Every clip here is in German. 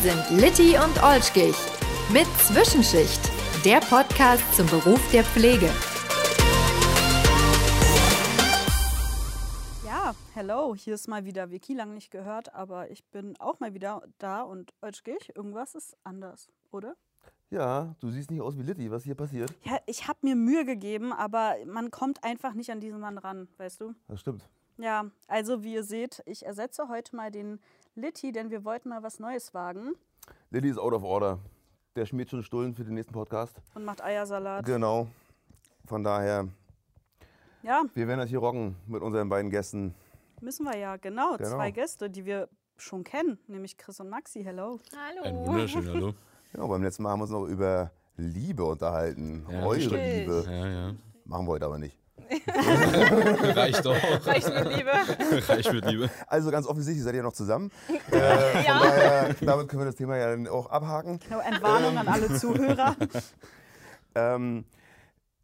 sind Litti und Olschkich mit Zwischenschicht, der Podcast zum Beruf der Pflege. Ja, hello, hier ist mal wieder Vicky, lang nicht gehört, aber ich bin auch mal wieder da und Olschkich, irgendwas ist anders, oder? Ja, du siehst nicht aus wie Litti. Was hier passiert? Ja, ich habe mir Mühe gegeben, aber man kommt einfach nicht an diesen Mann ran, weißt du? Das stimmt. Ja, also wie ihr seht, ich ersetze heute mal den Litti, denn wir wollten mal was Neues wagen Litti ist out of order. Der schmiert schon Stullen für den nächsten Podcast. und macht Eiersalat. Genau. Von daher, Ja, wir werden das hier rocken mit unseren beiden Gästen. müssen wir ja, genau. Genau. Zwei Gäste, die wir schon kennen, nämlich Chris und Maxi. Hello. Ein wunderschön, hallo. Genau, beim letzten Mal haben wir uns noch über Liebe unterhalten. Ja, Eure stimmt. Liebe. Ja, ja. Machen wir heute aber nicht. Reicht doch. Reicht mit Liebe. Reicht mit Liebe. Also ganz offensichtlich seid ihr noch zusammen. äh, von daher, damit können wir das Thema ja dann auch abhaken. Genau, Entwarnung an alle Zuhörer. Ähm,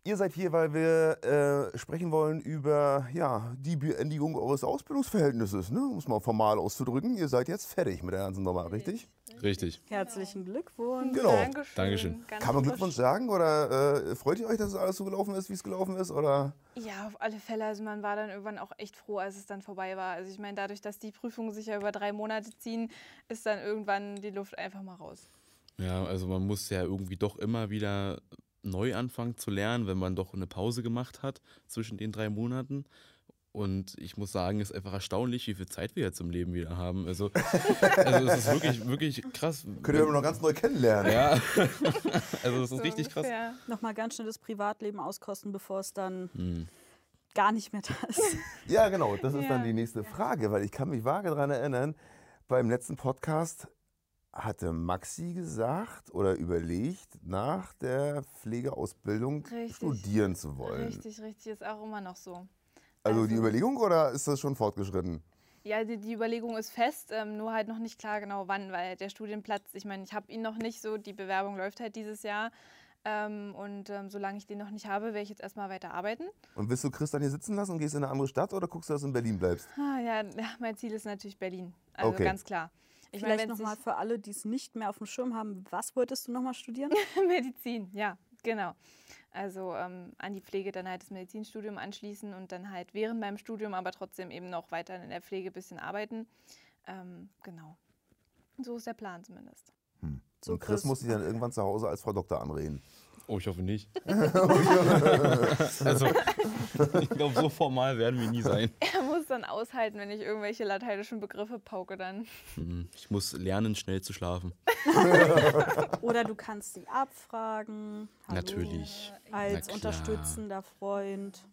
ihr seid hier, weil wir äh, sprechen wollen über ja, die Beendigung eures Ausbildungsverhältnisses, ne? um es mal formal auszudrücken. Ihr seid jetzt fertig mit der ganzen Nummer, richtig? Richtig. Herzlichen Glückwunsch. Genau. Dankeschön. Dankeschön. Ganz Kann man. Glückwunsch sagen oder äh, freut ihr euch, dass es alles so gelaufen ist, wie es gelaufen ist? Oder? Ja, auf alle Fälle. Also man war dann irgendwann auch echt froh, als es dann vorbei war. Also ich meine, dadurch, dass die Prüfungen sich ja über drei Monate ziehen, ist dann irgendwann die Luft einfach mal raus. Ja, also man muss ja irgendwie doch immer wieder neu anfangen zu lernen, wenn man doch eine Pause gemacht hat zwischen den drei Monaten. Und ich muss sagen, es ist einfach erstaunlich, wie viel Zeit wir jetzt im Leben wieder haben. Also, also es ist wirklich, wirklich krass. Könnt ihr aber noch ganz neu kennenlernen. Ja, also es ist So richtig krass. ungefähr. Nochmal ganz schnell das Privatleben auskosten, bevor es dann Hm. gar nicht mehr da ist. Ja, genau, das ist Ja. dann die nächste Frage, weil ich kann mich vage daran erinnern, beim letzten Podcast hatte Maxi gesagt oder überlegt, nach der Pflegeausbildung Richtig. studieren zu wollen. Richtig, richtig. Ist auch immer noch so. Also, die Also- Überlegung oder ist das schon fortgeschritten? Ja, die, die Überlegung ist fest, ähm, nur halt noch nicht klar genau wann, weil der Studienplatz, ich meine, ich habe ihn noch nicht so, die Bewerbung läuft halt dieses Jahr. Ähm, und ähm, solange ich den noch nicht habe, werde ich jetzt erstmal weiter arbeiten. Und willst du Chris dann hier sitzen lassen und gehst in eine andere Stadt oder guckst du, dass du in Berlin bleibst? Ah, ja, ja, mein Ziel ist natürlich Berlin. Also Okay. ganz klar. Ich Vielleicht nochmal für alle, die es nicht mehr auf dem Schirm haben, was wolltest du nochmal studieren? Medizin, ja, genau. Also ähm, an die Pflege dann halt das Medizinstudium anschließen und dann halt während meinem Studium aber trotzdem eben noch weiter in der Pflege ein bisschen arbeiten. Ähm, genau. So ist der Plan zumindest. So, und Chris, Chris. muss sich dann irgendwann zu Hause als Frau Doktor anreden. Oh, ich hoffe nicht. also, ich glaube, so formal werden wir nie sein. Er muss dann aushalten, wenn ich irgendwelche lateinischen Begriffe pauke dann. Hm, Ich muss lernen, schnell zu schlafen. Oder du kannst sie abfragen. Hallo, Natürlich. Als Na unterstützender Freund.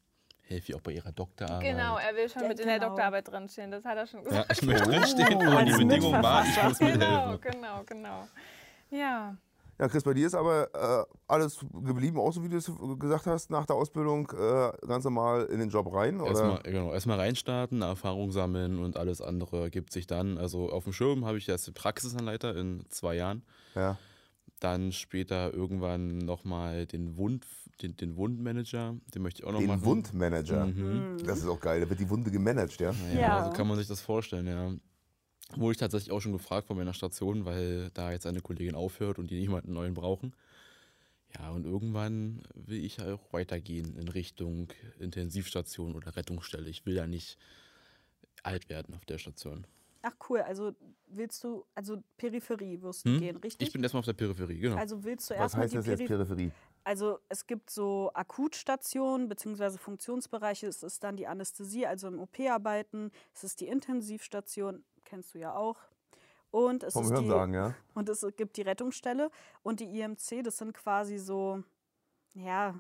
Helfe ich auch bei ihrer Doktorarbeit. Genau, er will schon Ja, mit in der genau. Doktorarbeit drinstehen, das hat er schon Ja, gesagt. ich möchte drinstehen, aber die Bedingung war, ich muss Genau, mithelfen. genau, genau. Ja, Ja, Chris, bei dir ist aber äh, alles geblieben, auch so wie du es gesagt hast, nach der Ausbildung äh, ganz normal in den Job rein? Oder? Erstmal, genau, erstmal reinstarten, Erfahrung sammeln und alles andere ergibt sich dann. Also auf dem Schirm habe ich jetzt den Praxisanleiter in zwei Jahren. Ja. Dann später irgendwann nochmal den Wund, den, den Wundmanager, den möchte ich auch noch Den machen. Wundmanager. Mhm. Das ist auch geil, da wird die Wunde gemanagt, ja? Ja, Ja. so kann man sich das vorstellen, ja. Wurde ich tatsächlich auch schon gefragt von meiner Station, weil da jetzt eine Kollegin aufhört und die niemanden neuen brauchen. Ja, und irgendwann will ich auch weitergehen in Richtung Intensivstation oder Rettungsstelle. Ich will ja nicht alt werden auf der Station. Ach cool, also willst du, also Peripherie wirst du Hm? gehen, richtig? Ich bin erstmal auf der Peripherie, genau. also willst du Was erstmal heißt die das jetzt Peripherie? Peripherie? Also es gibt so Akutstationen bzw. Funktionsbereiche. Es ist dann die Anästhesie, also im OP arbeiten. Es ist die Intensivstation, kennst du ja auch. Und es, Vom ist die, Hörensagen, ja? und es gibt die Rettungsstelle und die IMC, das sind quasi so, ja,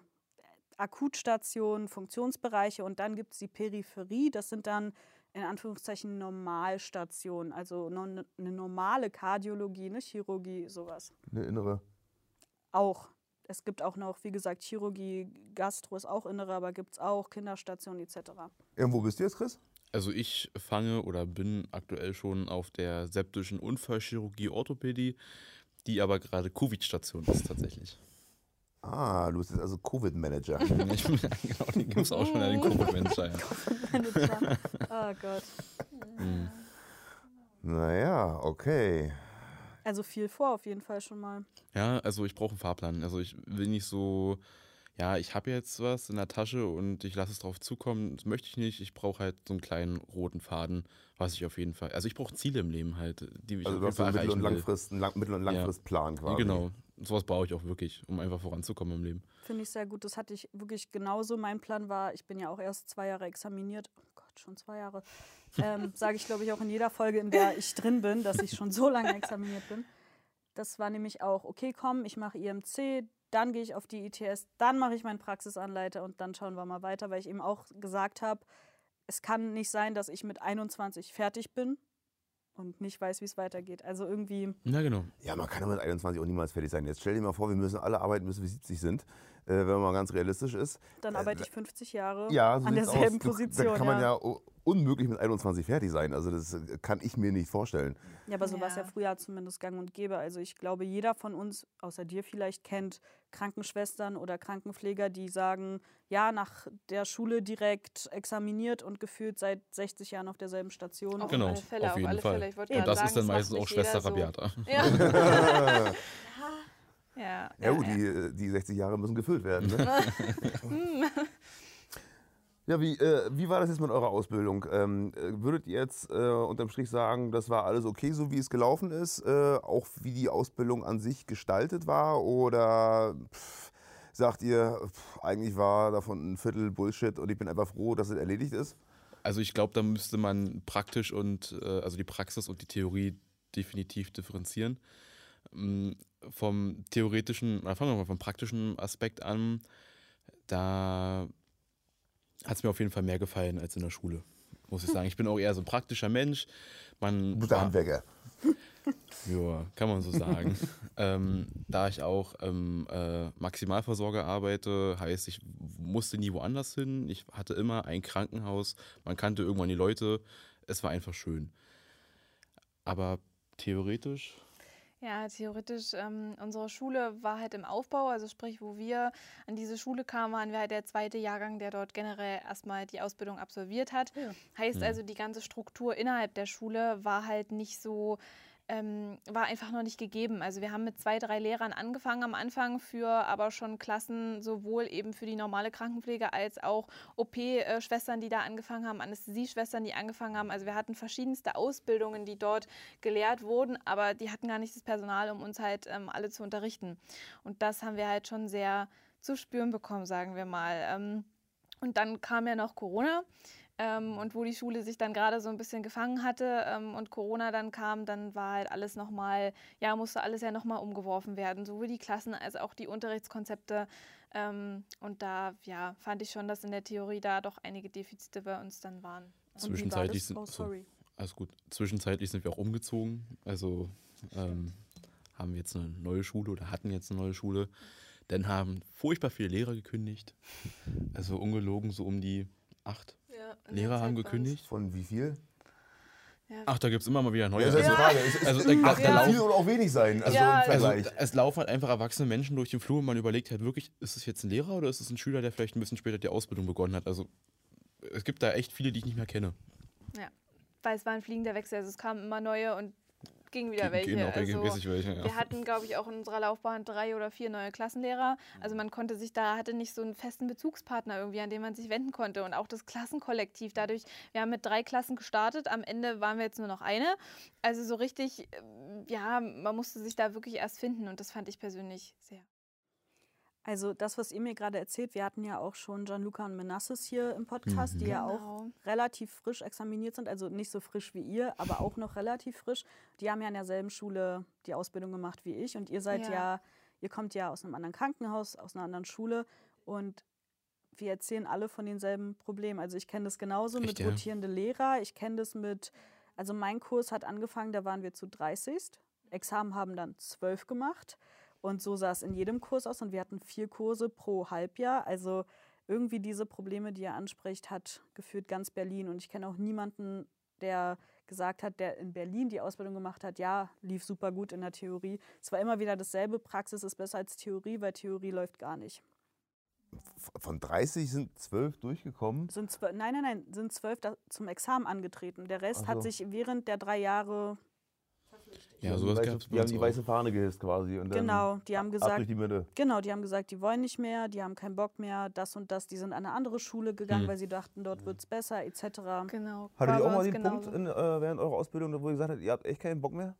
Akutstationen, Funktionsbereiche und dann gibt es die Peripherie, das sind dann in Anführungszeichen Normalstationen, also no- eine normale Kardiologie, eine Chirurgie, sowas. Eine innere. Auch. Es gibt auch noch, wie gesagt, Chirurgie, Gastro ist auch innere, aber gibt es auch Kinderstation etc. Irgendwo bist du jetzt, Chris? Also ich fange oder bin aktuell schon auf der septischen Unfallchirurgie Orthopädie, die aber gerade Covid-Station ist tatsächlich. Ah, du bist jetzt also Covid-Manager. Ich bin, genau, den gibt es auch schon, den Covid-Manager. Ja. Oh Gott. Mhm. naja, okay. Also viel vor auf jeden Fall schon mal. Ja, also ich brauche einen Fahrplan. Also ich will nicht so, ja, ich habe jetzt was in der Tasche und ich lasse es drauf zukommen. Das möchte ich nicht. Ich brauche halt so einen kleinen roten Faden, was ich auf jeden Fall. Also ich brauche Ziele im Leben halt, die ich Also auf jeden Fall einen Mittel- erreichen und. Langfrist, Lang Mittel- und Ja. Langfristplan quasi. Genau. Sowas brauche ich auch wirklich, um einfach voranzukommen im Leben. Finde ich sehr gut. Das hatte ich wirklich genauso. Mein Plan war, ich bin ja auch erst zwei Jahre examiniert. Oh Gott, schon zwei Jahre. Ähm, Sage ich, glaube ich, auch in jeder Folge, in der ich drin bin, dass ich schon so lange examiniert bin. Das war nämlich auch, okay, komm, ich mache IMC, dann gehe ich auf die ITS, dann mache ich meinen Praxisanleiter und dann schauen wir mal weiter, weil ich eben auch gesagt habe, es kann nicht sein, dass ich mit 21 fertig bin und nicht weiß, wie es weitergeht. Also irgendwie, Ja, genau. Ja, man kann ja mit 21 auch niemals fertig sein. Jetzt stell dir mal vor, wir müssen alle arbeiten, bis wir 70 sind, wenn man mal ganz realistisch ist. dann Äh, arbeite ich 50 Jahre Ja, so an derselben aus. Position. Da kann man ja. ja unmöglich mit 21 fertig sein. Also das äh, kann ich mir nicht vorstellen. Ja, aber so war es ja Ja. früher zumindest gang und gäbe. Also ich glaube, jeder von uns, außer dir vielleicht, kennt Krankenschwestern oder Krankenpfleger, die sagen, ja, nach der Schule direkt examiniert und gefühlt seit 60 Jahren auf derselben Station. Auf Genau, alle Fälle, auf auf jeden alle Fall. Fälle. Und das ist sagen, dann macht meistens auch Schwester so. Rabiata. Ja. ja, Ja gut, Die, äh, die 60 Jahre müssen gefüllt werden. Ne? ja, wie, äh, wie war das jetzt mit eurer Ausbildung? Ähm, äh, würdet ihr jetzt äh, unterm Strich sagen, das war alles okay, so wie es gelaufen ist? Äh, auch wie die Ausbildung an sich gestaltet war? Oder pff, sagt ihr, pff, eigentlich war davon ein Viertel Bullshit und ich bin einfach froh, dass es erledigt ist? Also ich glaube, da müsste man praktisch und äh, also die Praxis und die Theorie definitiv differenzieren. Vom theoretischen, oder fangen wir mal vom praktischen Aspekt an, da hat es mir auf jeden Fall mehr gefallen als in der Schule, muss ich sagen. Ich bin auch eher so ein praktischer Mensch. Man Guter Handwerker. ja, kann man so sagen. ähm, da ich auch ähm, äh, Maximalversorger arbeite, heißt, ich musste nie woanders hin. Ich hatte immer ein Krankenhaus. Man kannte irgendwann die Leute. Es war einfach schön. Aber theoretisch, Ja, theoretisch, ähm, unsere Schule war halt im Aufbau, also sprich, wo wir an diese Schule kamen, waren wir halt der zweite Jahrgang, der dort generell erstmal die Ausbildung absolviert hat. Heißt Mhm. also, die ganze Struktur innerhalb der Schule war halt nicht so, ähm, war einfach noch nicht gegeben. Also wir haben mit zwei, drei Lehrern angefangen am Anfang für aber schon Klassen sowohl eben für die normale Krankenpflege als auch OP-Schwestern, die da angefangen haben, Anästhesieschwestern, die angefangen haben. Also wir hatten verschiedenste Ausbildungen, die dort gelehrt wurden, aber die hatten gar nicht das Personal, um uns halt ähm, alle zu unterrichten. Und das haben wir halt schon sehr zu spüren bekommen, sagen wir mal. Ähm, und dann kam ja noch Corona. Ähm, und wo die Schule sich dann gerade so ein bisschen gefangen hatte ähm, und Corona dann kam, dann war halt alles nochmal, ja, musste alles ja nochmal umgeworfen werden, sowohl die Klassen als auch die Unterrichtskonzepte. Ähm, und da, ja, fand ich schon, dass in der Theorie da doch einige Defizite bei uns dann waren. Zwischenzeitlich sind. Oh, so, sorry. alles gut. Zwischenzeitlich sind wir auch umgezogen. Also ähm, haben wir jetzt eine neue Schule oder hatten jetzt eine neue Schule. Dann haben furchtbar viele Lehrer gekündigt. Also ungelogen so um die acht Ja, Lehrer haben gekündigt. Von wie viel? Ja. Ach, da gibt es immer mal wieder neue. Ja, das ist Also- die Frage. Es, also, es da- mag da ja laufen- viel oder auch wenig sein. Also Ja, im Also es laufen halt einfach erwachsene Menschen durch den Flur und man überlegt halt wirklich, ist es jetzt ein Lehrer oder ist es ein Schüler, der vielleicht ein bisschen später die Ausbildung begonnen hat. Also es gibt da echt viele, die ich nicht mehr kenne. Weil es war ein fliegender Wechsel, also es kamen immer neue und ging wieder Ge- welche. gehen auch also, regelmäßig welche. Ja. Wir hatten, glaube ich, auch in unserer Laufbahn drei oder vier neue Klassenlehrer. Also man konnte sich da, hatte nicht so einen festen Bezugspartner irgendwie, an den man sich wenden konnte. Und auch das Klassenkollektiv. Dadurch, wir haben mit drei Klassen gestartet, am Ende waren wir jetzt nur noch eine. Also so richtig, ähm, ja, man musste sich da wirklich erst finden und das fand ich persönlich sehr. Also das, was ihr mir gerade erzählt, wir hatten ja auch schon Gianluca und Menassis hier im Podcast, die ja auch Genau. relativ frisch examiniert sind, also nicht so frisch wie ihr, aber auch noch relativ frisch. Die haben ja in derselben Schule die Ausbildung gemacht wie ich und ihr seid ja, Ja. ihr kommt ja aus einem anderen Krankenhaus, aus einer anderen Schule und wir erzählen alle von denselben Problemen. Also ich kenne das genauso Echt, mit ja? rotierende Lehrer, ich kenne das mit, also mein Kurs hat angefangen, da waren wir zu 30. Examen haben dann zwölf gemacht. Und so sah es in jedem Kurs aus. Und wir hatten vier Kurse pro Halbjahr. Also irgendwie diese Probleme, die er anspricht, hat geführt ganz Berlin. Und ich kenne auch niemanden, der gesagt hat, der in Berlin die Ausbildung gemacht hat, ja, lief super gut in der Theorie. Es war immer wieder dasselbe, Praxis ist besser als Theorie, weil Theorie läuft gar nicht. Von 30 sind 12 durchgekommen. Sind zwölf, nein, nein, nein, sind zwölf zum Examen angetreten. Der Rest Ach hat so. sich während der drei Jahre Ja, sowas die gab's weiße, bei Die haben die auch. weiße Fahne gehisst quasi. Und dann Genau, die haben ab gesagt, durch die Mitte. Genau, die haben gesagt, die wollen nicht mehr, die haben keinen Bock mehr, das und das. Die sind an eine andere Schule gegangen, Hm. weil sie dachten, dort wird es besser, etc. Genau. Hattet ihr auch mal den genauso. Punkt in, äh, während eurer Ausbildung, wo ihr gesagt habt, ihr habt echt keinen Bock mehr?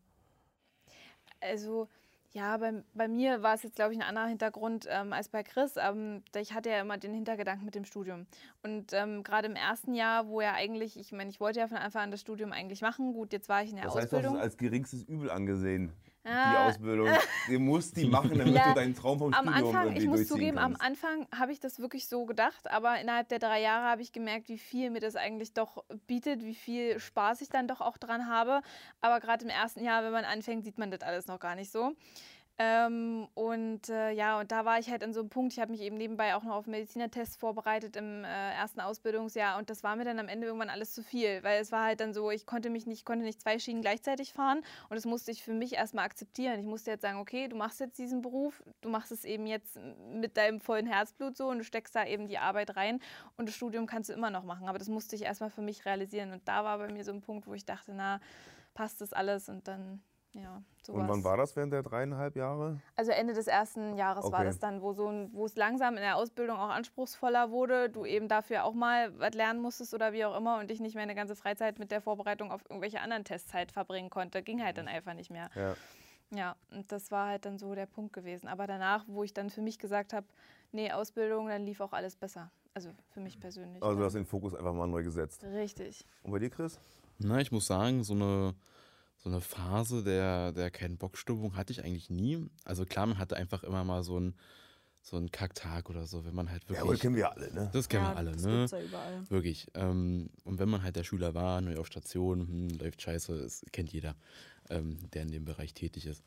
Also ja, bei, bei mir war es jetzt, glaube ich, ein anderer Hintergrund ähm, als bei Chris. Ähm, ich hatte ja immer den Hintergedanken mit dem Studium. Und ähm, gerade im ersten Jahr, wo ja eigentlich, ich meine, ich wollte ja von Anfang an das Studium eigentlich machen. Gut, jetzt war ich in der Das heißt, du hast es Ausbildung. als geringstes Übel angesehen, die Ah, Ausbildung. Du musst die machen, damit Ja, du deinen Traum vom am Studium Anfang, irgendwie ich muss zugeben, am kannst. Anfang habe ich das wirklich so gedacht, aber innerhalb der drei Jahre habe ich gemerkt, wie viel mir das eigentlich doch bietet, wie viel Spaß ich dann doch auch dran habe. Aber gerade im ersten Jahr, wenn man anfängt, sieht man das alles noch gar nicht so. Ähm, und äh, ja, und da war ich halt an so einem Punkt, ich habe mich eben nebenbei auch noch auf Medizinertests vorbereitet im äh, ersten Ausbildungsjahr und das war mir dann am Ende irgendwann alles zu viel, weil es war halt dann so, ich konnte mich nicht, konnte nicht zwei Schienen gleichzeitig fahren und das musste ich für mich erstmal akzeptieren. Ich musste jetzt sagen, okay, du machst jetzt diesen Beruf, du machst es eben jetzt mit deinem vollen Herzblut so und du steckst da eben die Arbeit rein und das Studium kannst du immer noch machen, aber das musste ich erstmal für mich realisieren und da war bei mir so ein Punkt, wo ich dachte, na, passt das alles und dann ja, so Und wann war das während der dreieinhalb Jahre? also Ende des ersten Jahres war Okay. das dann, wo, so wo es langsam in der Ausbildung auch anspruchsvoller wurde, du eben dafür auch mal was lernen musstest oder wie auch immer und ich nicht meine ganze Freizeit mit der Vorbereitung auf irgendwelche anderen Tests halt verbringen konnte. Ging halt dann einfach nicht mehr. Ja. Ja, und das war halt dann so der Punkt gewesen. Aber danach, wo ich dann für mich gesagt habe, nee, Ausbildung, dann lief auch alles besser. Also für mich persönlich. Also du hast den Fokus einfach mal neu gesetzt. Richtig. Und bei dir, Chris? Na, ich muss sagen, so eine, so eine Phase der, der keinen Bockstimmung hatte ich eigentlich nie. Also klar, man hatte einfach immer mal so einen so einen Kacktag oder so, wenn man halt Ja, wirklich. aber das kennen wir alle, ne? das kennen ja, wir alle, das ne? gibt's ja überall. Wirklich. Ähm, und wenn man halt der Schüler war, neu auf Station, hm, läuft scheiße, das kennt jeder, ähm, der in dem Bereich tätig ist.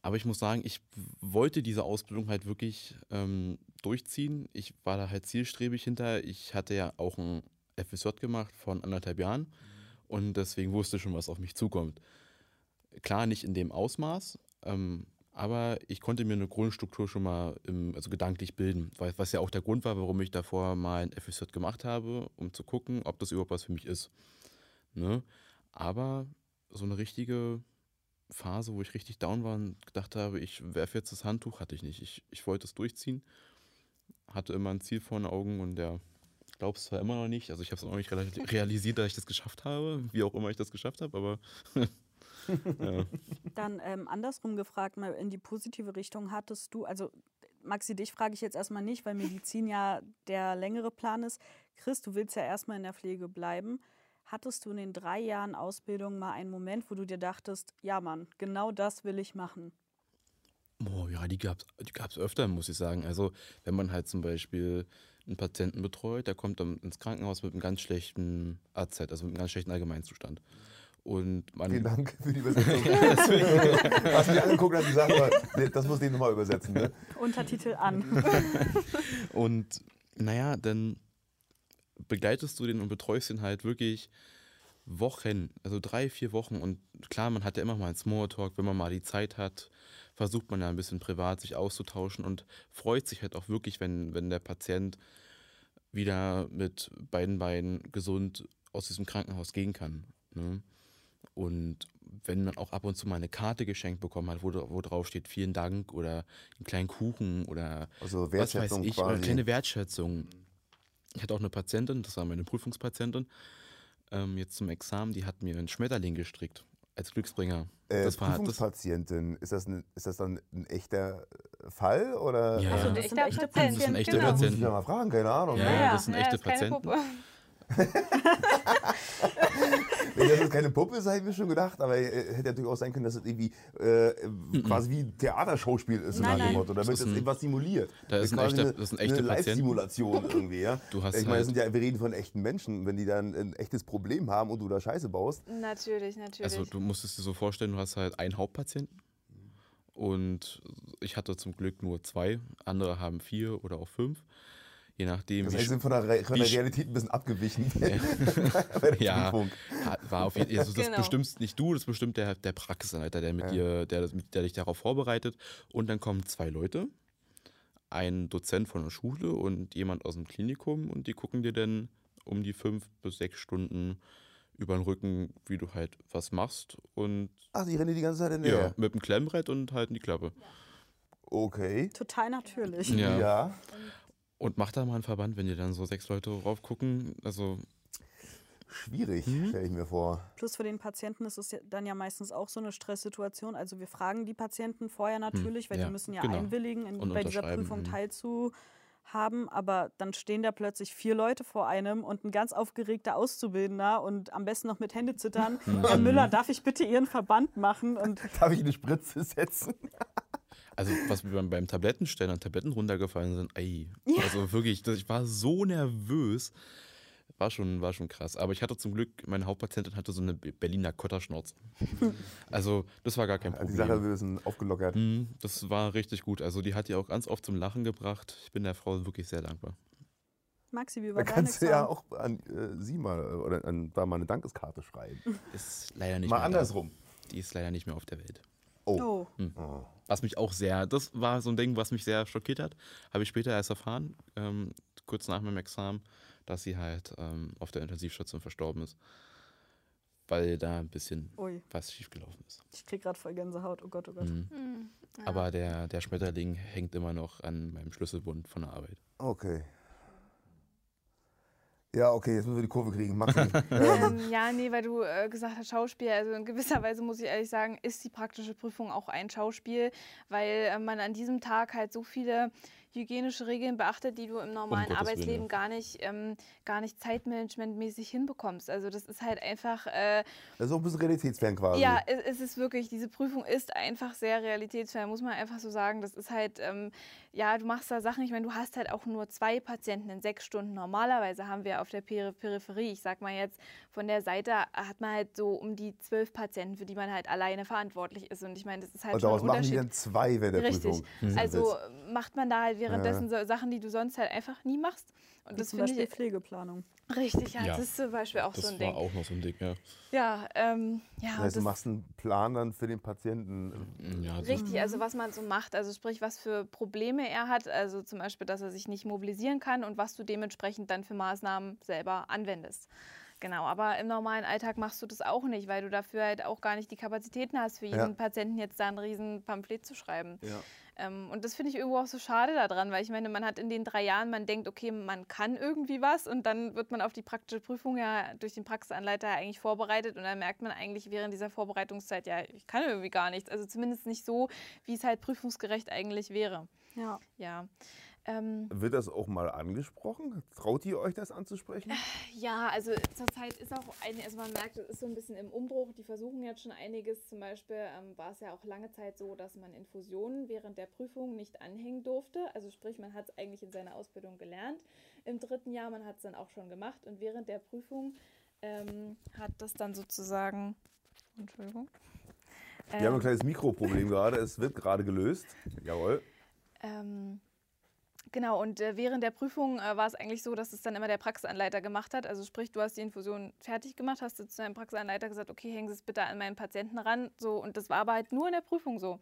Aber ich muss sagen, ich wollte diese Ausbildung halt wirklich ähm, durchziehen. Ich war da halt zielstrebig hinter. Ich hatte ja auch ein FSJ gemacht von anderthalb Jahren und deswegen wusste ich schon, was auf mich zukommt. Klar, nicht in dem Ausmaß, ähm, aber ich konnte mir eine Grundstruktur schon mal im, also gedanklich bilden, was ja auch der Grund war, warum ich davor mal ein FSJ gemacht habe, um zu gucken, ob das überhaupt was für mich ist. Ne? Aber so eine richtige Phase, wo ich richtig down war und gedacht habe, ich werfe jetzt das Handtuch, hatte ich nicht. Ich, ich wollte es durchziehen, hatte immer ein Ziel vor den Augen und der glaube es zwar immer noch nicht, also ich habe es auch noch nicht reali- realisiert, dass ich das geschafft habe, wie auch immer ich das geschafft habe, aber ja. Dann ähm, andersrum gefragt, mal in die positive Richtung, hattest du, also Maxi, dich frage ich jetzt erstmal nicht, weil Medizin ja der längere Plan ist. Chris, du willst ja erstmal in der Pflege bleiben. Hattest du in den drei Jahren Ausbildung mal einen Moment, wo du dir dachtest, ja Mann, genau das will ich machen? Boah, ja, die gab es die gab's öfter, muss ich sagen. Also, wenn man halt zum Beispiel einen Patienten betreut, der kommt dann ins Krankenhaus mit einem ganz schlechten AZ, also mit einem ganz schlechten Allgemeinzustand. Und man, Vielen Dank für die Übersetzung. Hast du mir angeguckt und hast gesagt, das muss ich nochmal übersetzen. Ne? Untertitel an. Und naja, dann begleitest du den und betreust ihn halt wirklich Wochen, also drei, vier Wochen. Und klar, man hat ja immer mal einen Smalltalk, wenn man mal die Zeit hat, versucht man ja ein bisschen privat sich auszutauschen und freut sich halt auch wirklich, wenn, wenn der Patient wieder mit beiden Beinen gesund aus diesem Krankenhaus gehen kann. Ne? Und wenn man auch ab und zu mal eine Karte geschenkt bekommen hat, wo, wo drauf steht, vielen Dank oder einen kleinen Kuchen oder Also was Wertschätzung weiß ich, quasi. eine kleine Wertschätzung. Ich hatte auch eine Patientin, das war meine Prüfungspatientin, ähm, jetzt zum Examen, die hat mir einen Schmetterling gestrickt als Glücksbringer. Äh, das war das, Prüfungspatientin, ist das, ein, ist das dann ein echter Fall? Oder? Ja, Also ja. das Echter sind echte Patient, Patienten. Das sind echte genau. Muss ich ja mal fragen, keine Ahnung. Ja, ne? ja, das sind Ja, echte ist Wenn das jetzt keine Puppe ist, habe ich mir schon gedacht, aber äh, hätte natürlich auch sein können, dass es irgendwie äh, quasi wie ein Theaterschauspiel ist, Nein, nach dem. Motto. Da wird Das jetzt ist ein- irgendwas simuliert. Da ist ein echter- eine, das sind echte eine Patienten. Live-Simulation irgendwie, ja. Du hast ich meine, halt- ja, wir reden von echten Menschen. Wenn die dann ein echtes Problem haben und du da Scheiße baust, Natürlich, natürlich. Also du musst es dir so vorstellen, du hast halt einen Hauptpatienten und ich hatte zum Glück nur zwei, andere haben vier oder auch fünf. Je nachdem, das heißt, sch- sind von der, Re von der Realität ein bisschen abgewichen. Der Ja, war auf jeden Fall, also das Genau. bestimmst nicht du, das bestimmt der, der Praxisanleiter, der mit Ja. dir, der, der dich darauf vorbereitet. Und dann kommen zwei Leute, ein Dozent von der Schule und jemand aus dem Klinikum und die gucken dir dann um die fünf bis sechs Stunden über den Rücken, wie du halt was machst und Ach, die rennen die ganze Zeit in ja, der. mit dem Klemmbrett und halten die Klappe. Okay. Total natürlich. Ja. ja. Und macht da mal einen Verband, wenn ihr dann so sechs Leute drauf gucken. Also, Schwierig, Mhm. stelle ich mir vor. Plus für den Patienten ist es ja dann ja meistens auch so eine Stresssituation. Also wir fragen die Patienten vorher natürlich, weil ja, die müssen ja genau. einwilligen, in, bei dieser Prüfung mhm. teilzuhaben. Aber dann stehen da plötzlich vier Leute vor einem und ein ganz aufgeregter Auszubildender und am besten noch mit Händezittern. Mhm. Herr Müller, darf ich bitte Ihren Verband machen? Und Darf ich eine Spritze setzen? Also was mir beim, beim Tablettenstellen an Tabletten runtergefallen sind, ey. Also wirklich, das, ich war so nervös. War schon, war schon krass. Aber ich hatte zum Glück, meine Hauptpatientin hatte so eine Be- Berliner Kotterschnauze. Also, das war gar kein Die Problem. Sache wir sind aufgelockert. Mhm, Das war richtig gut. Also, die hat die auch ganz oft zum Lachen gebracht. Ich bin der Frau wirklich sehr dankbar. Maxi, wie Da war dein kannst du ja auch an äh, sie mal äh, oder an, da mal eine Dankeskarte schreiben. Ist leider nicht mal mehr andersrum. Da. Die ist leider nicht mehr auf der Welt. Oh. Oh, oh. Was mich auch sehr, das war so ein Ding, was mich sehr schockiert hat. Habe ich später erst erfahren, ähm, kurz nach meinem Examen, dass sie halt ähm, auf der Intensivstation verstorben ist. Weil da ein bisschen ui. was schiefgelaufen ist. Ich krieg gerade voll Gänsehaut. Oh Gott, oh Gott. Mhm. Hm, ja. Aber der, der Schmetterling hängt immer noch an meinem Schlüsselbund von der Arbeit. Okay. Ja, okay, jetzt müssen wir die Kurve kriegen. Maxi. ähm, Ähm, ja, nee, weil du äh, gesagt hast, Schauspiel. Also in gewisser Weise muss ich ehrlich sagen, ist die praktische Prüfung auch ein Schauspiel, weil äh, man an diesem Tag halt so viele hygienische Regeln beachtet, die du im normalen Willen, Arbeitsleben gar nicht, ähm, gar nicht zeitmanagementmäßig hinbekommst. Also das ist halt einfach, äh, das ist auch ein bisschen realitätsfern quasi. ja, es, es ist wirklich, diese Prüfung ist einfach sehr realitätsfern, muss man einfach so sagen. Das ist halt, ähm, ja, du machst da Sachen, ich meine, du hast halt auch nur zwei Patienten in sechs Stunden. Normalerweise haben wir auf der Peri Peripherie, ich sag mal jetzt, von der Seite hat man halt so um die zwölf Patienten, für die man halt alleine verantwortlich ist. Und ich meine, das ist halt Und schon daraus ein machen die dann zwei während der Richtig. Prüfung. Mhm. Also macht man da halt währenddessen so Sachen, die du sonst halt einfach nie machst. Und Wie das zum finde Beispiel ich Pflegeplanung. richtig, ja, Ja. das ist zum Beispiel auch Das so ein war Ding. auch noch so ein Ding, ja. Ja, ähm, ja, Das heißt, du das- machst einen Plan dann für den Patienten. ja das, Richtig, also was man so macht, also sprich, was für Probleme er hat, also zum Beispiel, dass er sich nicht mobilisieren kann und was du dementsprechend dann für Maßnahmen selber anwendest. Genau, aber im normalen Alltag machst du das auch nicht, weil du dafür halt auch gar nicht die Kapazitäten hast, für jeden Ja. Patienten jetzt da ein riesen Pamphlet zu schreiben. Ja. Ähm, und das finde ich irgendwo auch so schade daran, weil ich meine, man hat in den drei Jahren, man denkt, okay, man kann irgendwie was und dann wird man auf die praktische Prüfung ja durch den Praxisanleiter eigentlich vorbereitet und dann merkt man eigentlich während dieser Vorbereitungszeit, ja, ich kann irgendwie gar nichts. Also zumindest nicht so, wie es halt prüfungsgerecht eigentlich wäre. Ja. Ja. Ähm, Wird das auch mal angesprochen? Traut ihr euch das anzusprechen? Ja, also zurzeit ist auch ein, also man merkt, es ist so ein bisschen im Umbruch. Die versuchen jetzt schon einiges. Zum Beispiel ähm, war es ja auch lange Zeit so, dass man Infusionen während der Prüfung nicht anhängen durfte. Also sprich, man hat es eigentlich in seiner Ausbildung gelernt. Im dritten Jahr, man hat es dann auch schon gemacht. Und während der Prüfung ähm, hat das dann sozusagen. Entschuldigung. Wir haben ein kleines Mikroproblem gerade. Es wird gerade gelöst. Jawohl. Ähm, genau, und äh, während der Prüfung äh, war es eigentlich so, dass es dann immer der Praxisanleiter gemacht hat. Also sprich, du hast die Infusion fertig gemacht, hast du zu deinem Praxisanleiter gesagt, okay, hängen Sie es bitte an meinen Patienten ran. So, und das war aber halt nur in der Prüfung so.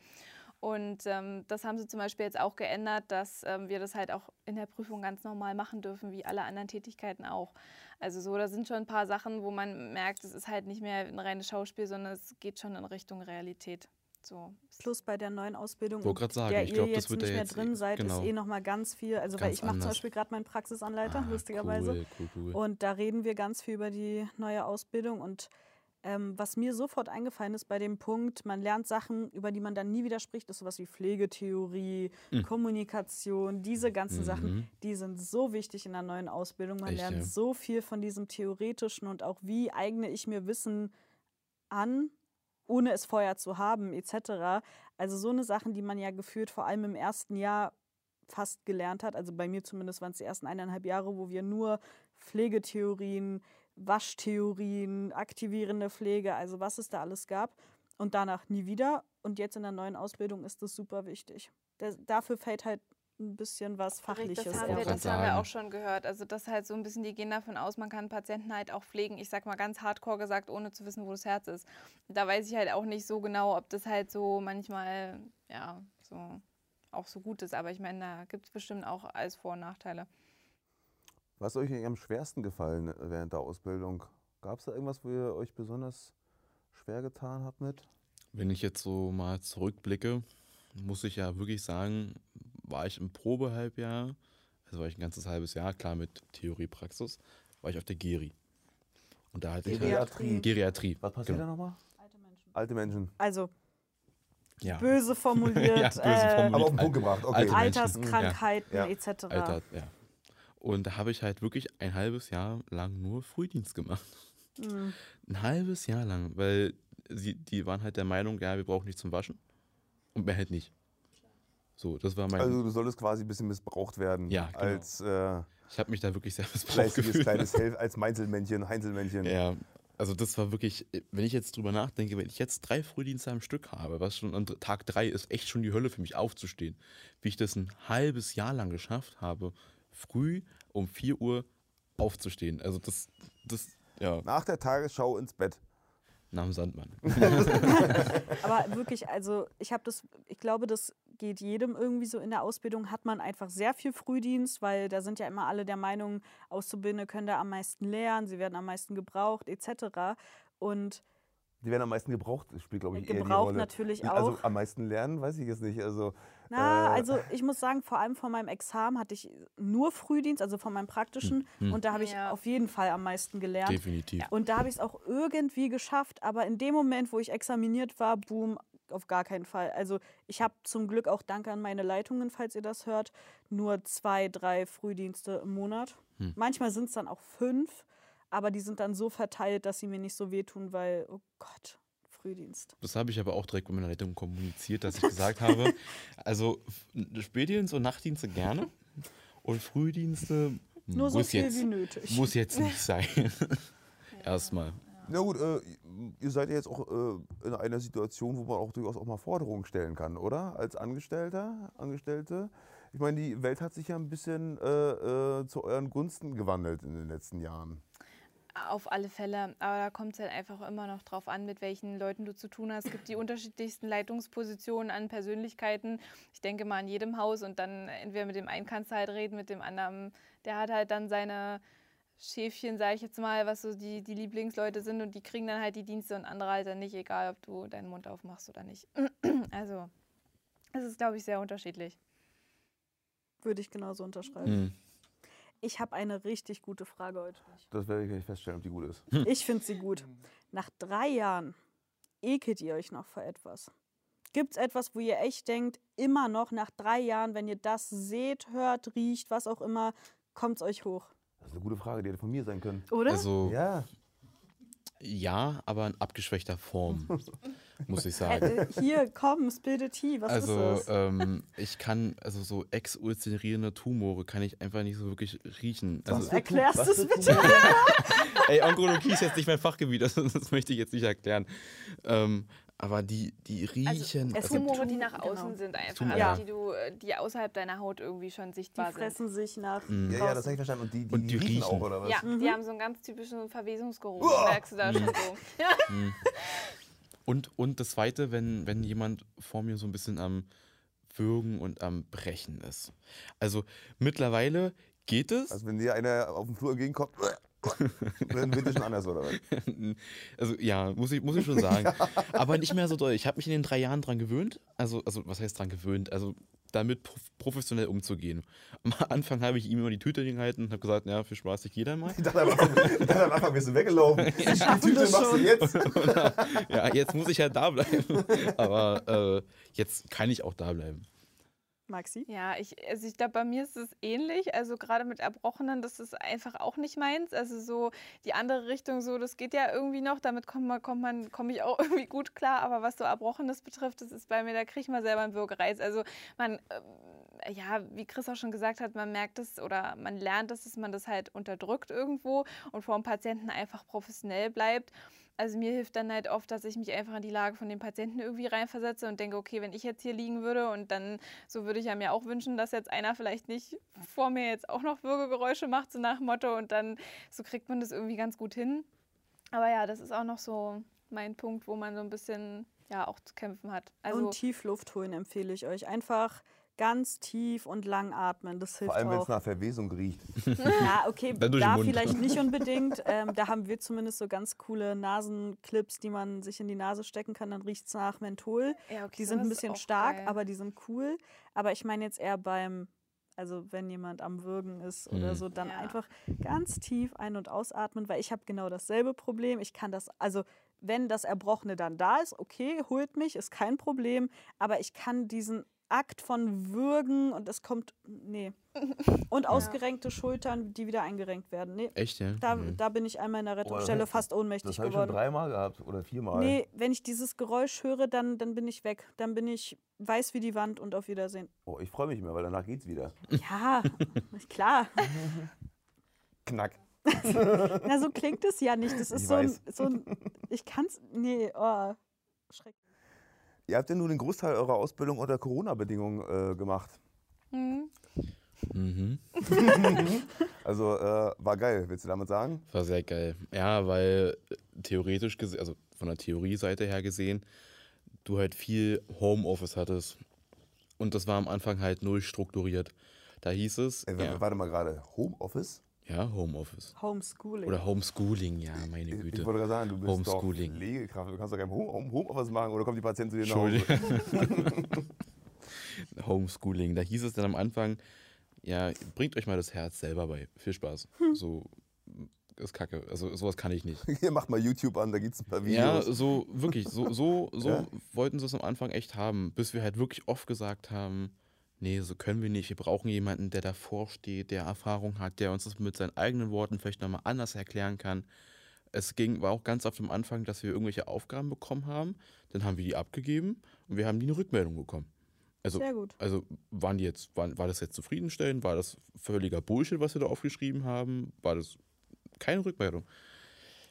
Und ähm, das haben sie zum Beispiel jetzt auch geändert, dass ähm, wir das halt auch in der Prüfung ganz normal machen dürfen, wie alle anderen Tätigkeiten auch. Also so, da sind schon ein paar Sachen, wo man merkt, es ist halt nicht mehr ein reines Schauspiel, sondern es geht schon in Richtung Realität. So. Plus bei der neuen Ausbildung, Wollte sagen, der ich ihr glaub, das jetzt wird nicht mehr jetzt drin eh- seid, genau. ist eh noch mal ganz viel. Also weil Ganz ich mache zum. Beispiel gerade meinen Praxisanleiter, Ah, lustigerweise. Cool, cool, cool. Und da reden wir ganz viel über die neue Ausbildung. Und ähm, was mir sofort eingefallen ist bei dem Punkt, man lernt Sachen, über die man dann nie wieder spricht, ist sowas wie Pflegetheorie, Mhm. Kommunikation, diese ganzen Sachen, Mhm. die sind so wichtig in der neuen Ausbildung. Man Echt, lernt ja. so viel von diesem Theoretischen und auch, wie eigne ich mir Wissen an, ohne es vorher zu haben, etc. Also so eine Sachen, die man ja gefühlt vor allem im ersten Jahr fast gelernt hat. Also bei mir zumindest waren es die ersten eineinhalb Jahre, wo wir nur Pflegetheorien, Waschtheorien, aktivierende Pflege, also was es da alles gab. Und danach nie wieder. Und jetzt in der neuen Ausbildung ist das super wichtig. Das, dafür fällt halt ein bisschen was Fachliches. Das haben, wir, das haben wir auch schon gehört. Also das halt so ein bisschen, die gehen davon aus, man kann Patienten halt auch pflegen. Ich sag mal ganz hardcore gesagt, ohne zu wissen, wo das Herz ist. Da weiß ich halt auch nicht so genau, ob das halt so manchmal, ja, so auch so gut ist. Aber ich meine, da gibt es bestimmt auch alles Vor- und Nachteile. Was ist euch am schwersten gefallen während der Ausbildung? Gab Gab es da irgendwas, wo ihr euch besonders schwer getan habt mit? Wenn ich jetzt so mal zurückblicke, muss ich ja wirklich sagen, war ich im Probehalbjahr, also war ich ein ganzes halbes Jahr, klar mit Theorie, Praxis, war ich auf der Geri. Und da hatte ich halt Geriatrie. Geriatrie. Was passiert genau. da nochmal? Alte Menschen. Also Ja. böse formuliert, Ja, böse äh, formuliert. Aber auf den Punkt gebracht, okay. alte Menschen. Alterskrankheiten Ja. etc. Alter, ja. Und da habe ich halt wirklich ein halbes Jahr lang nur Frühdienst gemacht. Mhm. Ein halbes Jahr lang, weil sie, die waren halt der Meinung, ja, wir brauchen nicht zum Waschen. Und mehr halt nicht. So, das war mein. Also du solltest quasi ein bisschen missbraucht werden. Ja, genau. Als äh, ich habe mich da wirklich sehr missbraucht gefühlt. kleines Helf, als Meinzelmännchen, Heinzelmännchen. Ja, also das war wirklich, wenn ich jetzt drüber nachdenke, wenn ich jetzt drei Frühdienste am Stück habe, was schon an Tag drei ist echt schon die Hölle für mich aufzustehen, wie ich das ein halbes Jahr lang geschafft habe, früh um 4 Uhr aufzustehen. Also das, das, ja, Nach der Tagesschau ins Bett. nach dem Sandmann. Aber wirklich, also ich habe das, ich glaube, das geht jedem irgendwie so in der Ausbildung, hat man einfach sehr viel Frühdienst, weil da sind ja immer alle der Meinung, Auszubildende können da am meisten lernen, sie werden am meisten gebraucht, etc. Und Die werden am meisten gebraucht, das spielt glaube ich eher die Gebraucht Rolle. natürlich Also auch. am meisten lernen, weiß ich jetzt nicht. Also, na, äh, also ich muss sagen, vor allem von meinem Examen hatte ich nur Frühdienst, also von meinem praktischen. Hm. Und da habe ich Ja. auf jeden Fall am meisten gelernt. Definitiv. Und da habe ich es auch irgendwie geschafft, aber in dem Moment, wo ich examiniert war, boom, auf gar keinen Fall. Also ich habe zum Glück auch danke an meine Leitungen, falls ihr das hört, nur zwei, drei Frühdienste im Monat. Hm. Manchmal sind es dann auch fünf, aber die sind dann so verteilt, dass sie mir nicht so wehtun, weil, oh Gott, Frühdienst. Das habe ich aber auch direkt mit meiner Leitung kommuniziert, dass ich gesagt habe, also Spätdienst und Nachtdienste gerne und Frühdienste Nur so muss, viel jetzt, wie nötig. muss jetzt nicht sein. Erstmal. Na gut, äh, ihr seid ja jetzt auch äh, in einer Situation, wo man auch durchaus auch mal Forderungen stellen kann, oder? Als Angestellter, Angestellte. Ich meine, die Welt hat sich ja ein bisschen äh, äh, zu euren Gunsten gewandelt in den letzten Jahren. Auf alle Fälle, aber da kommt es halt einfach immer noch drauf an, mit welchen Leuten du zu tun hast. Es gibt die unterschiedlichsten Leitungspositionen an Persönlichkeiten. Ich denke mal an jedem Haus und dann entweder mit dem einen kannst du halt reden, mit dem anderen, der hat halt dann seine Schäfchen, sage ich jetzt mal, was so die, die Lieblingsleute sind und die kriegen dann halt die Dienste und andere halt dann nicht, egal ob du deinen Mund aufmachst oder nicht. Also, es ist, glaube ich, sehr unterschiedlich. Würde ich genauso unterschreiben. Hm. Ich habe eine richtig gute Frage heute. Das werde ich gleich feststellen, ob die gut ist. Ich finde sie gut. Nach drei Jahren ekelt ihr euch noch vor etwas? Gibt es etwas, wo ihr echt denkt, immer noch nach drei Jahren, wenn ihr das seht, hört, riecht, was auch immer, kommt es euch hoch? Das ist eine gute Frage, die hätte von mir sein können. Oder? Also Ja. ja, aber in abgeschwächter Form, muss ich sagen. äh, hier, komm, spill the tea, was Also ist es? ähm, ich kann, also so exulzerierende Tumore kann ich einfach nicht so wirklich riechen. Also, für Erklärst was du's für bitte? Ey, Onkologie ist jetzt nicht mein Fachgebiet, das, das möchte ich jetzt nicht erklären. Ähm, aber die, die riechen. es also, gibt Tumore, die nach außen genau. sind einfach, also ja. die, du, die außerhalb deiner Haut irgendwie schon Die sichtbar sind. fressen sich nach. Mm. Ja, ja, das habe ich verstanden. Und die, die, Und die riechen, riechen. auch, oder was? Ja, Mhm. die haben so einen ganz typischen Verwesungsgeruch. Uah! Merkst du da schon so. Ja. Und, und das Zweite, wenn, wenn jemand vor mir so ein bisschen am Würgen und am Brechen ist. Also mittlerweile geht es. Also wenn dir einer auf dem Flur entgegenkommt, dann wird es schon anders, oder was? Also ja, muss ich, muss ich schon sagen. Aber nicht mehr so doll. Ich habe mich in den drei Jahren dran gewöhnt. Also, also was heißt dran gewöhnt? Also damit prof- professionell umzugehen. Am Anfang habe ich ihm immer die Tüte hingehalten und habe gesagt, ja, viel Spaß, sich jeder mal. Ich dachte am Anfang, ich dachte am Anfang bist du weggelaufen. Die Tüte machst du jetzt. ja, jetzt muss ich halt da bleiben. Aber äh, jetzt kann ich auch da bleiben. Maxi? Ja, ich, also ich glaube, bei mir ist es ähnlich. Also gerade mit Erbrochenen, das ist einfach auch nicht meins. Also so die andere Richtung, so das geht ja irgendwie noch. Damit kommt kommt man, komme ich auch irgendwie gut klar. Aber was so Erbrochenes betrifft, das ist bei mir, da kriege ich mal selber einen Würgereiz. Also man, ähm, ja, wie Chris auch schon gesagt hat, man merkt es oder man lernt es, dass man das halt unterdrückt irgendwo und vor dem Patienten einfach professionell bleibt. Also mir hilft dann halt oft, dass ich mich einfach in die Lage von dem Patienten irgendwie reinversetze und denke, okay, wenn ich jetzt hier liegen würde und dann, so würde ich ja mir auch wünschen, dass jetzt einer vielleicht nicht vor mir jetzt auch noch Würgegeräusche macht, so nach Motto und dann, so kriegt man das irgendwie ganz gut hin. Aber ja, das ist auch noch so mein Punkt, wo man so ein bisschen, ja, auch zu kämpfen hat. Also, und Tiefluft holen empfehle ich euch. Einfach ganz tief und lang atmen. Das hilft Vor allem, wenn es nach Verwesung riecht. Ja, okay, da vielleicht nicht unbedingt. Ähm, da haben wir zumindest so ganz coole Nasenclips, die man sich in die Nase stecken kann. Dann riecht es nach Menthol. Ja, okay, Die sind ein bisschen stark, geil. aber die sind cool. Aber ich meine jetzt eher beim, also wenn jemand am Würgen ist oder Mhm. so, dann Ja. einfach ganz tief ein- und ausatmen, weil ich habe genau dasselbe Problem. Ich kann das, also wenn das Erbrochene dann da ist, okay, holt mich, ist kein Problem. Aber ich kann diesen Akt von Würgen und es kommt, nee. Und ausgerenkte Schultern, die wieder eingerenkt werden. Nee, Echt, ja? da, Mhm. da bin ich einmal in der das Rettungsstelle heißt, fast ohnmächtig Das habe ich schon geworden. dreimal gehabt oder viermal. Nee, wenn ich dieses Geräusch höre, dann, dann bin ich weg. Dann bin ich weiß wie die Wand und auf Wiedersehen. Oh, ich freue mich mehr, weil danach geht's wieder. Ja, klar. Knack. Na, so klingt es ja nicht. Das ist Ich so ein, so ein. Ich kann's. Nee, oh. Schrecklich. Ihr habt ja nun den Großteil eurer Ausbildung unter Corona-Bedingungen äh, gemacht. Mhm. Mhm. Also äh, war geil, willst du damit sagen? War sehr geil. Ja, weil äh, theoretisch gesehen, also von der Theorie-Seite her gesehen, du halt viel Homeoffice hattest. Und das war am Anfang halt null strukturiert. Da hieß es, Äh, w- ja, Warte mal gerade, Homeoffice? Ja, Homeoffice. Homeschooling. Oder Homeschooling, ja, meine Ich, Güte. ich wollte gerade sagen, du bist Homeschooling. doch Pflegekraft, du kannst doch kein Home Home- Homeoffice machen oder kommt die Patientin zu dir nach Hause? Entschuldigung. Homeschooling. Da hieß es dann am Anfang, ja, bringt euch mal das Herz selber bei. Viel Spaß. So ist kacke. Also sowas kann ich nicht. Hier macht mal YouTube an, da gibt's ein paar Ja, Videos. so wirklich, so, so, so Ja. wollten sie es am Anfang echt haben, bis wir halt wirklich oft gesagt haben, nee, so können wir nicht. Wir brauchen jemanden, der davor steht, der Erfahrung hat, der uns das mit seinen eigenen Worten vielleicht nochmal anders erklären kann. Es ging, war auch ganz auf dem Anfang, dass wir irgendwelche Aufgaben bekommen haben, dann haben wir die abgegeben und wir haben die eine Rückmeldung bekommen. Also, Sehr gut. also waren die jetzt, waren, war das jetzt zufriedenstellend? War das völliger Bullshit, was wir da aufgeschrieben haben? War das keine Rückmeldung?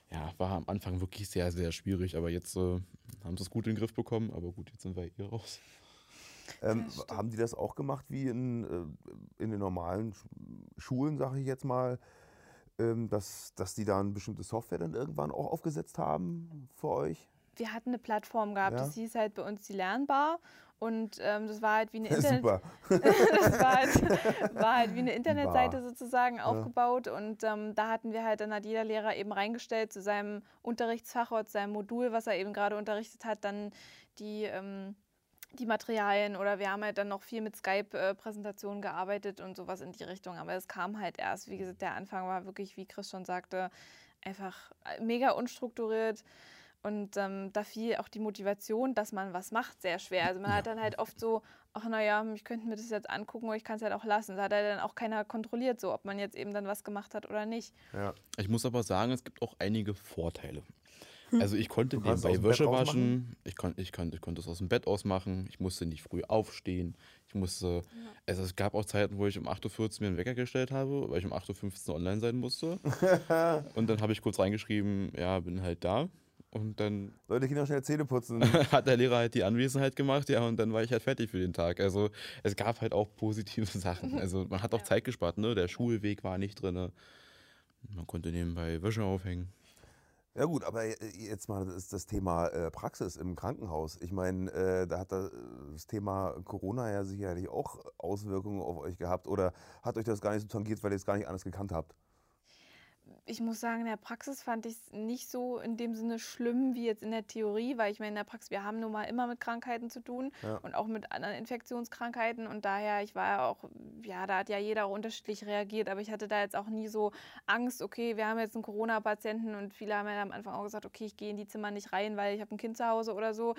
Ja, war am Anfang wirklich sehr, sehr schwierig, aber jetzt äh, haben sie es gut in den Griff bekommen. Aber gut, jetzt sind wir hier raus. Ähm, haben die das auch gemacht wie in, äh, in den normalen Sch Schulen, sage ich jetzt mal, ähm, dass, dass die da eine bestimmte Software dann irgendwann auch aufgesetzt haben für euch? Wir hatten eine Plattform gehabt, Ja. das hieß halt bei uns die Lernbar. Und ähm, das war halt wie eine Internet Super. das war halt, war halt wie eine Internetseite sozusagen aufgebaut und ähm, da hatten wir halt, dann hat jeder Lehrer eben reingestellt zu seinem Unterrichtsfach oder zu seinem Modul, was er eben gerade unterrichtet hat, dann die, ähm, die Materialien oder wir haben halt dann noch viel mit Skype-Präsentationen gearbeitet und sowas in die Richtung, aber es kam halt erst, wie gesagt, der Anfang war wirklich, wie Chris schon sagte, einfach äh, mega unstrukturiert. Und ähm, da fiel auch die Motivation, dass man was macht, sehr schwer. Also man hat dann halt oft so, ach naja, ich könnte mir das jetzt angucken oder ich kann es halt auch lassen. Da hat halt dann auch keiner kontrolliert, so ob man jetzt eben dann was gemacht hat oder nicht. Ja. Ich muss aber sagen, es gibt auch einige Vorteile. Also ich konnte nebenbei Wäsche waschen, ich, kon, ich, kon, ich konnte es aus dem Bett ausmachen, ich musste nicht früh aufstehen, ich musste, also es gab auch Zeiten, wo ich um 8.14 Uhr mir einen Wecker gestellt habe, weil ich um 8.15 Uhr online sein musste. Und dann habe ich kurz reingeschrieben, ja, bin halt da. Und dann Leute, Kinder schnell Zähne putzen. hat der Lehrer halt die Anwesenheit gemacht, ja, und dann war ich halt fertig für den Tag. Also es gab halt auch positive Sachen. Also man hat auch Zeit gespart, ne? Der Schulweg war nicht drin. Man konnte nebenbei Wäsche aufhängen. Ja gut, aber äh, jetzt mal das, das Thema äh, Praxis im Krankenhaus. Ich meine, äh, da hat da, das Thema Corona ja sicherlich auch Auswirkungen auf euch gehabt oder hat euch das gar nicht so tangiert, weil ihr es gar nicht anders gekannt habt? Ich muss sagen, in der Praxis fand ich es nicht so in dem Sinne schlimm wie jetzt in der Theorie, weil ich meine, in der Praxis, wir haben nun mal immer mit Krankheiten zu tun Ja. und auch mit anderen Infektionskrankheiten und daher, ich war ja auch, ja, da hat ja jeder auch unterschiedlich reagiert, aber ich hatte da jetzt auch nie so Angst, okay, wir haben jetzt einen Corona-Patienten und viele haben ja am Anfang auch gesagt, okay, ich gehe in die Zimmer nicht rein, weil ich habe ein Kind zu Hause oder so.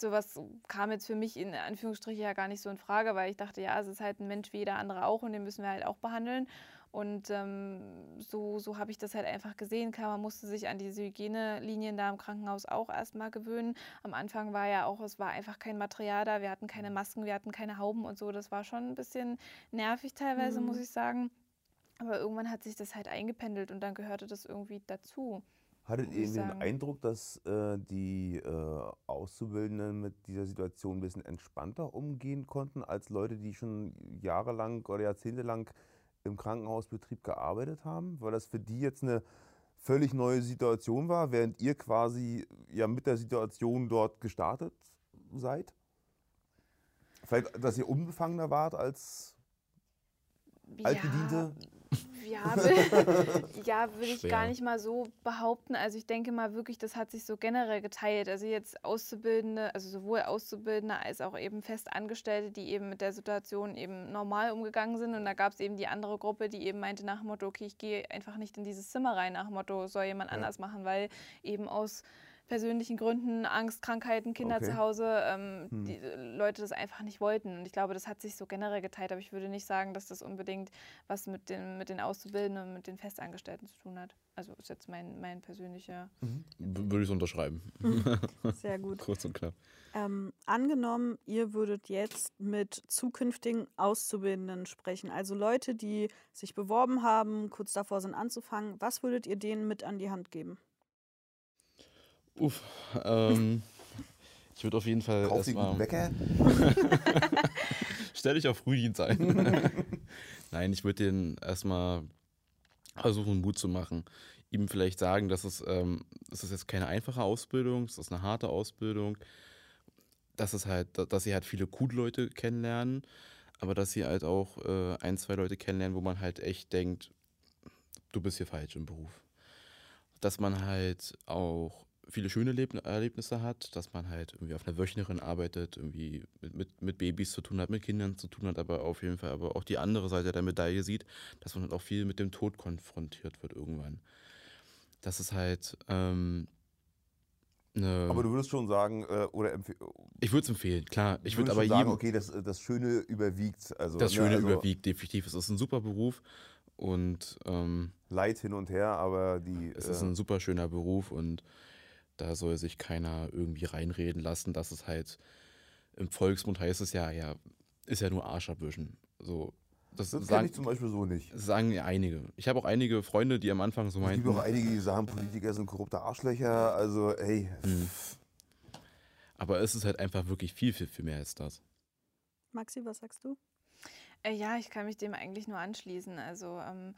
Sowas kam jetzt für mich in Anführungsstrichen ja gar nicht so in Frage, weil ich dachte, ja, es ist halt ein Mensch wie jeder andere auch und den müssen wir halt auch behandeln. Und ähm, so, so habe ich das halt einfach gesehen. Klar, man musste sich an diese Hygienelinien da im Krankenhaus auch erstmal gewöhnen. Am Anfang war ja auch, es war einfach kein Material da. Wir hatten keine Masken, wir hatten keine Hauben und so. Das war schon ein bisschen nervig teilweise, Mhm. muss ich sagen. Aber irgendwann hat sich das halt eingependelt und dann gehörte das irgendwie dazu. Hattet ihr den. Eindruck, dass äh, die äh, Auszubildenden mit dieser Situation ein bisschen entspannter umgehen konnten als Leute, die schon jahrelang oder jahrzehntelang im Krankenhausbetrieb gearbeitet haben? Weil das für die jetzt eine völlig neue Situation war, während ihr quasi ja mit der Situation dort gestartet seid? Vielleicht, dass ihr unbefangener wart als Altgediente? Ja, will, ja, will ich gar nicht mal so behaupten. Also ich denke mal wirklich, das hat sich so generell geteilt. Also jetzt Auszubildende, also sowohl Auszubildende als auch eben Festangestellte, die eben mit der Situation eben normal umgegangen sind. Und da gab es eben die andere Gruppe, die eben meinte nach dem Motto, okay, ich gehe einfach nicht in dieses Zimmer rein, nach dem Motto, soll jemand Ja. anders machen, weil eben aus persönlichen Gründen, Angst, Krankheiten, Kinder Okay. zu Hause, ähm, Hm. die Leute das einfach nicht wollten. Und ich glaube, das hat sich so generell geteilt. Aber ich würde nicht sagen, dass das unbedingt was mit den, mit den Auszubildenden und mit den Festangestellten zu tun hat. Also ist jetzt mein, mein persönlicher. W- Würde ich so unterschreiben. Sehr gut. Kurz und knapp. Ähm, angenommen, ihr würdet jetzt mit zukünftigen Auszubildenden sprechen, also Leute, die sich beworben haben, kurz davor sind anzufangen, was würdet ihr denen mit an die Hand geben? Uff. Ähm, ich würde auf jeden Fall Kauf sie guten Bäcker. Stell dich auf Frühdienst ein. Nein, ich würde den erstmal versuchen, Mut zu machen. Ihm vielleicht sagen, dass es, ähm, es ist jetzt keine einfache Ausbildung, es ist eine harte Ausbildung. Dass es halt, dass sie halt viele coole Leute kennenlernen, aber dass sie halt auch äh, ein, zwei Leute kennenlernen, wo man halt echt denkt, du bist hier falsch im Beruf. Dass man halt auch viele schöne Leb Erlebnisse hat, dass man halt irgendwie auf einer Wöchnerin arbeitet, irgendwie mit, mit, mit Babys zu tun hat, mit Kindern zu tun hat, aber auf jeden Fall aber auch die andere Seite der Medaille sieht, dass man halt auch viel mit dem Tod konfrontiert wird irgendwann. Das ist halt ähm, eine. Aber du würdest schon sagen, äh, oder ich würde es empfehlen, klar. Ich würde aber sagen, jedem. okay, das, das Schöne überwiegt. Also, das ne, Schöne also überwiegt definitiv. Es ist ein super Beruf und ähm, Leid hin und her, aber die. Es ist äh, ein super schöner Beruf und da soll sich keiner irgendwie reinreden lassen, dass es halt im Volksmund heißt es ja, ja, ist ja nur Arsch abwischen. So, das, das sagen, ich zum Beispiel so nicht. das sagen ja einige. Ich habe auch einige Freunde, die am Anfang so Es gibt auch einige, die sagen, Politiker sind korrupte Arschlöcher. Also, hey, hm. aber es ist halt einfach wirklich viel, viel, viel mehr als das. Maxi, was sagst du? Äh, ja, ich kann mich dem eigentlich nur anschließen. Also ähm,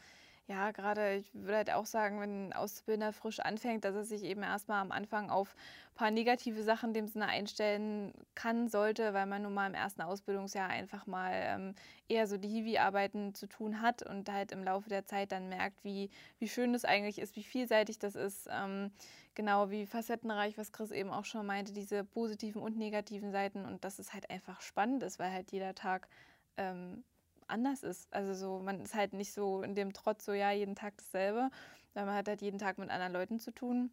ja, gerade ich würde halt auch sagen, wenn ein Auszubildender frisch anfängt, dass er sich eben erstmal am Anfang auf ein paar negative Sachen in dem Sinne einstellen kann, sollte, weil man nun mal im ersten Ausbildungsjahr einfach mal ähm, eher so die Hiwi-Arbeiten zu tun hat und halt im Laufe der Zeit dann merkt, wie, wie schön das eigentlich ist, wie vielseitig das ist. Ähm, genau wie facettenreich, was Chris eben auch schon meinte, diese positiven und negativen Seiten und dass es halt einfach spannend ist, weil halt jeder Tag ähm, anders ist. Also so, man ist halt nicht so in dem Trotz so, ja, jeden Tag dasselbe, weil man hat halt jeden Tag mit anderen Leuten zu tun.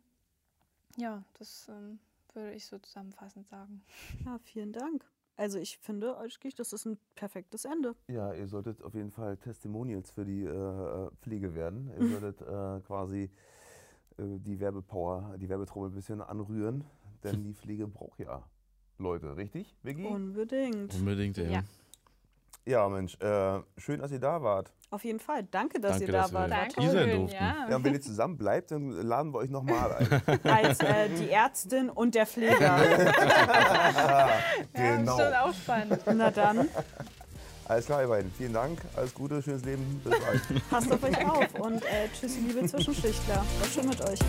Ja, das ähm, würde ich so zusammenfassend sagen. Ja, vielen Dank. Also ich finde, Olschkich, das ist ein perfektes Ende. Ja, ihr solltet auf jeden Fall Testimonials für die äh, Pflege werden. Ihr solltet äh, quasi äh, die Werbepower, die Werbetrommel ein bisschen anrühren, denn die Pflege braucht ja Leute, richtig, Vicky? Unbedingt. Unbedingt, ja. Ja. Ja, Mensch, äh, schön, dass ihr da wart. Auf jeden Fall. Danke, dass Danke, ihr da dass wart. War Danke. Hier sein Dankeschön, durften. ja. Ja, und wenn ihr zusammen bleibt, dann laden wir euch nochmal ein. Als äh, die Ärztin und der Pfleger. Ja, genau. bestimmt auch spannend. Na dann, Alles klar, ihr beiden. Vielen Dank, alles Gute, schönes Leben, bis bald. passt auf euch auf und äh, tschüss, liebe Zwischenschichtler. War schön mit euch.